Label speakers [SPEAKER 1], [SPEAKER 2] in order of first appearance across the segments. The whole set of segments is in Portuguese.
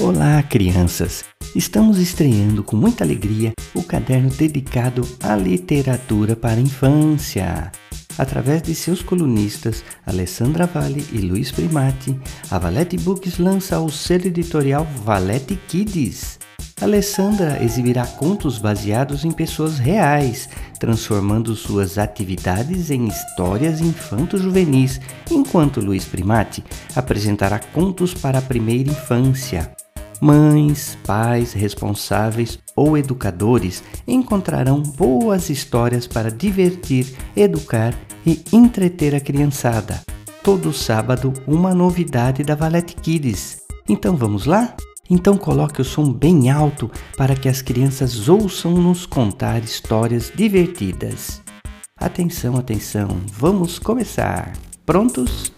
[SPEAKER 1] Olá, crianças! Estamos estreando com muita alegria o caderno dedicado à literatura para a infância. Através de seus colunistas Alessandra Vale e Luiz Primati, a Valete Books lança o selo editorial Valete Kids. Alessandra exibirá contos baseados em pessoas reais, transformando suas atividades em histórias infanto-juvenis, enquanto Luiz Primati apresentará contos para a primeira infância. Mães, pais, responsáveis ou educadores encontrarão boas histórias para divertir, educar e entreter a criançada. Todo sábado, uma novidade da Valete Kids. Então vamos lá? Então coloque o som bem alto para que as crianças ouçam nos contar histórias divertidas. Atenção, atenção, vamos começar. Prontos?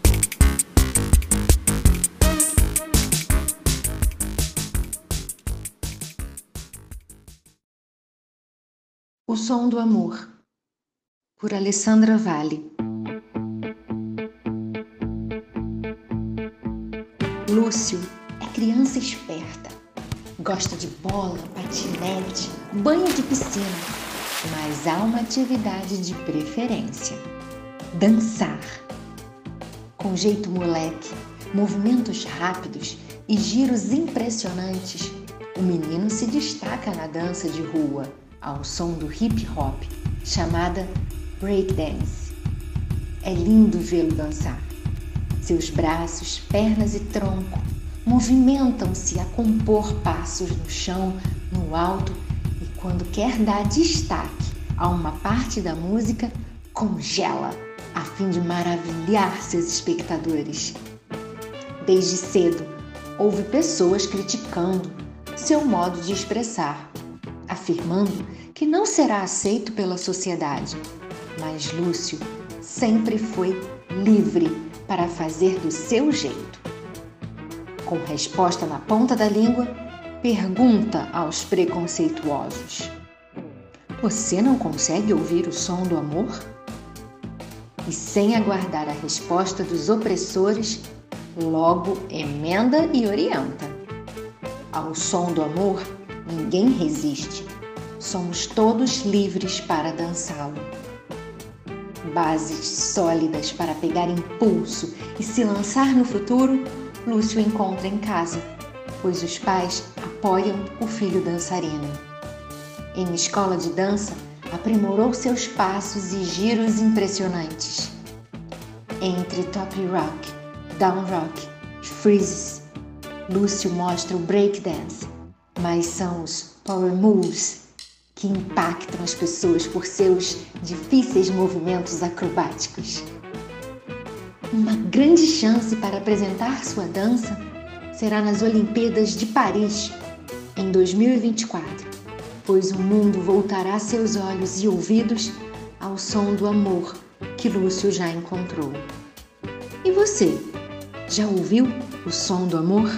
[SPEAKER 2] O Som do Amor, por Alessandra Vale. Lúcio é criança esperta. Gosta de bola, patinete, banho de piscina. Mas há uma atividade de preferência: dançar. Com jeito moleque, movimentos rápidos e giros impressionantes, o menino se destaca na dança de rua ao som do hip hop, chamada breakdance. É lindo vê-lo dançar. Seus braços, pernas e tronco movimentam-se a compor passos no chão, no alto, e quando quer dar destaque a uma parte da música, congela, a fim de maravilhar seus espectadores. Desde cedo, houve pessoas criticando seu modo de expressar, afirmando que não será aceito pela sociedade. Mas Lúcio sempre foi livre para fazer do seu jeito. Com resposta na ponta da língua, pergunta aos preconceituosos: Você não consegue ouvir o som do amor? E sem aguardar a resposta dos opressores, logo emenda e orienta. Ao som do amor, ninguém resiste somos todos livres para dançá-lo. Bases sólidas para pegar impulso e se lançar no futuro, Lúcio encontra em casa, pois os pais apoiam o filho dançarino. Em escola de dança, aprimorou seus passos e giros impressionantes. Entre top rock, down rock freezes, Lúcio mostra o breakdance, mas são os power moves que impactam as pessoas por seus difíceis movimentos acrobáticos. Uma grande chance para apresentar sua dança será nas Olimpíadas de Paris em 2024, pois o mundo voltará seus olhos e ouvidos ao som do amor que Lúcio já encontrou. E você, já ouviu o som do amor?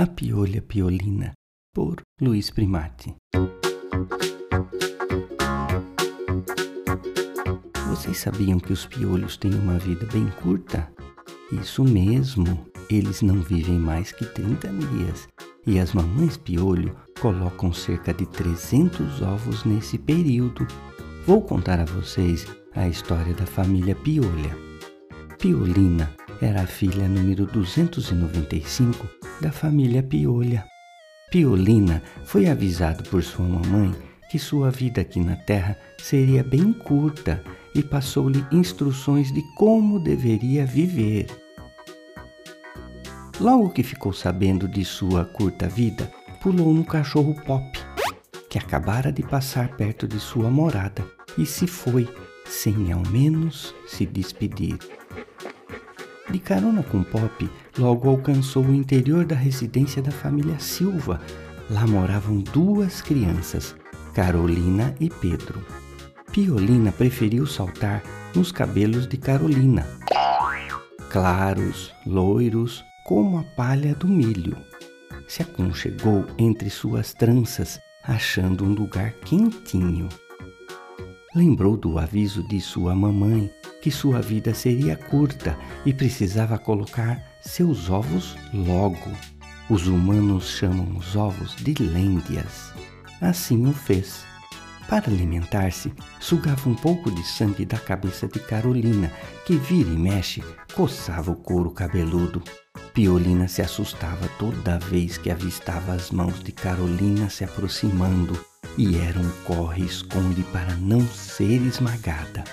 [SPEAKER 1] A Piolha Piolina, por Luiz Primati. Vocês sabiam que os piolhos têm uma vida bem curta? Isso mesmo, eles não vivem mais que 30 dias. E as mamães piolho colocam cerca de 300 ovos nesse período. Vou contar a vocês a história da família Piolha. Piolina era a filha número 295 da família Piolha. Piolina foi avisado por sua mamãe que sua vida aqui na Terra seria bem curta e passou-lhe instruções de como deveria viver. Logo que ficou sabendo de sua curta vida, pulou no cachorro Pop, que acabara de passar perto de sua morada, e se foi, sem ao menos se despedir. De carona com Pop, logo alcançou o interior da residência da família Silva. Lá moravam duas crianças, Carolina e Pedro. Piolina preferiu saltar nos cabelos de Carolina. Claros, loiros, como a palha do milho. Se aconchegou entre suas tranças, achando um lugar quentinho. Lembrou do aviso de sua mamãe que sua vida seria curta e precisava colocar seus ovos logo. Os humanos chamam os ovos de lêndias. Assim o fez. Para alimentar-se, sugava um pouco de sangue da cabeça de Carolina, que vira e mexe, coçava o couro cabeludo. Piolina se assustava toda vez que avistava as mãos de Carolina se aproximando, e era um corre-esconde para não ser esmagada.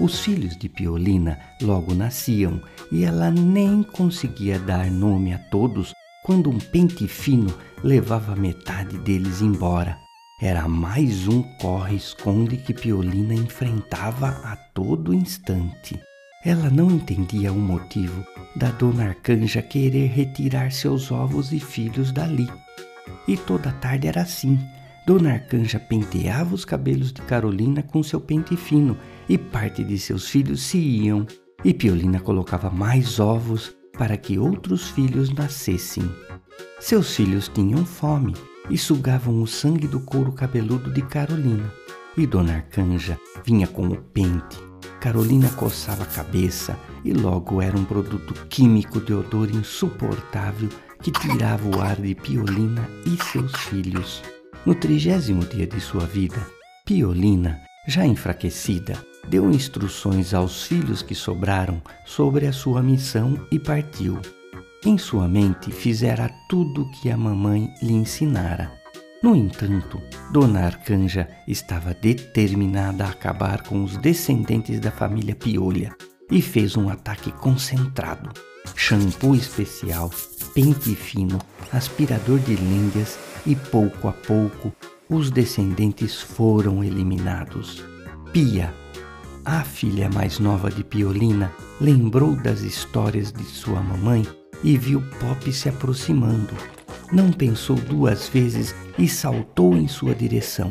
[SPEAKER 1] Os filhos de Piolina logo nasciam e ela nem conseguia dar nome a todos quando um pente fino levava metade deles embora. Era mais um corre-esconde que Piolina enfrentava a todo instante. Ela não entendia o motivo da dona Arcanja querer retirar seus ovos e filhos dali. E toda tarde era assim. Dona Arcanja penteava os cabelos de Carolina com seu pente fino e parte de seus filhos se iam. E Piolina colocava mais ovos para que outros filhos nascessem. Seus filhos tinham fome e sugavam o sangue do couro cabeludo de Carolina. E Dona Arcanja vinha com o pente. Carolina coçava a cabeça e logo era um produto químico de odor insuportável que tirava o ar de Piolina e seus filhos. No trigésimo dia de sua vida, Piolina, já enfraquecida, deu instruções aos filhos que sobraram sobre a sua missão e partiu. Em sua mente fizera tudo o que a mamãe lhe ensinara. No entanto, Dona Arcanja estava determinada a acabar com os descendentes da família Piolha e fez um ataque concentrado. Shampoo especial, pente fino, aspirador de lêndias e pouco a pouco os descendentes foram eliminados. Pia, a filha mais nova de Piolina, lembrou das histórias de sua mamãe e viu Pop se aproximando. Não pensou duas vezes e saltou em sua direção.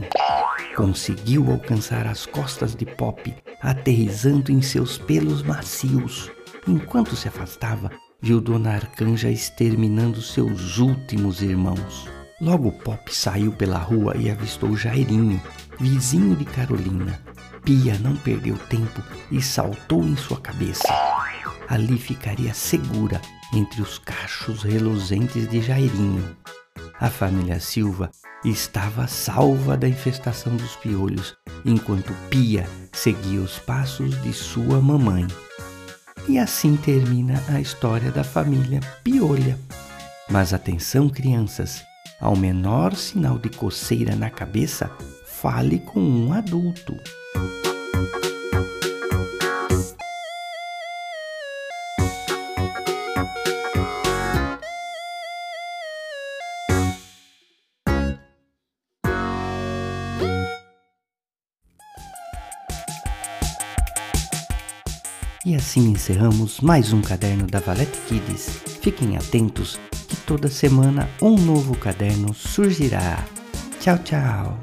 [SPEAKER 1] Conseguiu alcançar as costas de Pop, aterrizando em seus pelos macios. Enquanto se afastava, viu Dona Arcanja exterminando seus últimos irmãos. Logo Pop saiu pela rua e avistou Jairinho, vizinho de Carolina. Pia não perdeu tempo e saltou em sua cabeça. Ali ficaria segura entre os cachos reluzentes de Jairinho. A família Silva estava salva da infestação dos piolhos, enquanto Pia seguia os passos de sua mamãe. E assim termina a história da família Piolha. Mas atenção, crianças! Ao menor sinal de coceira na cabeça, fale com um adulto. E assim encerramos mais um caderno da Valete Kids. Fiquem atentos que toda semana um novo caderno surgirá. Tchau, tchau!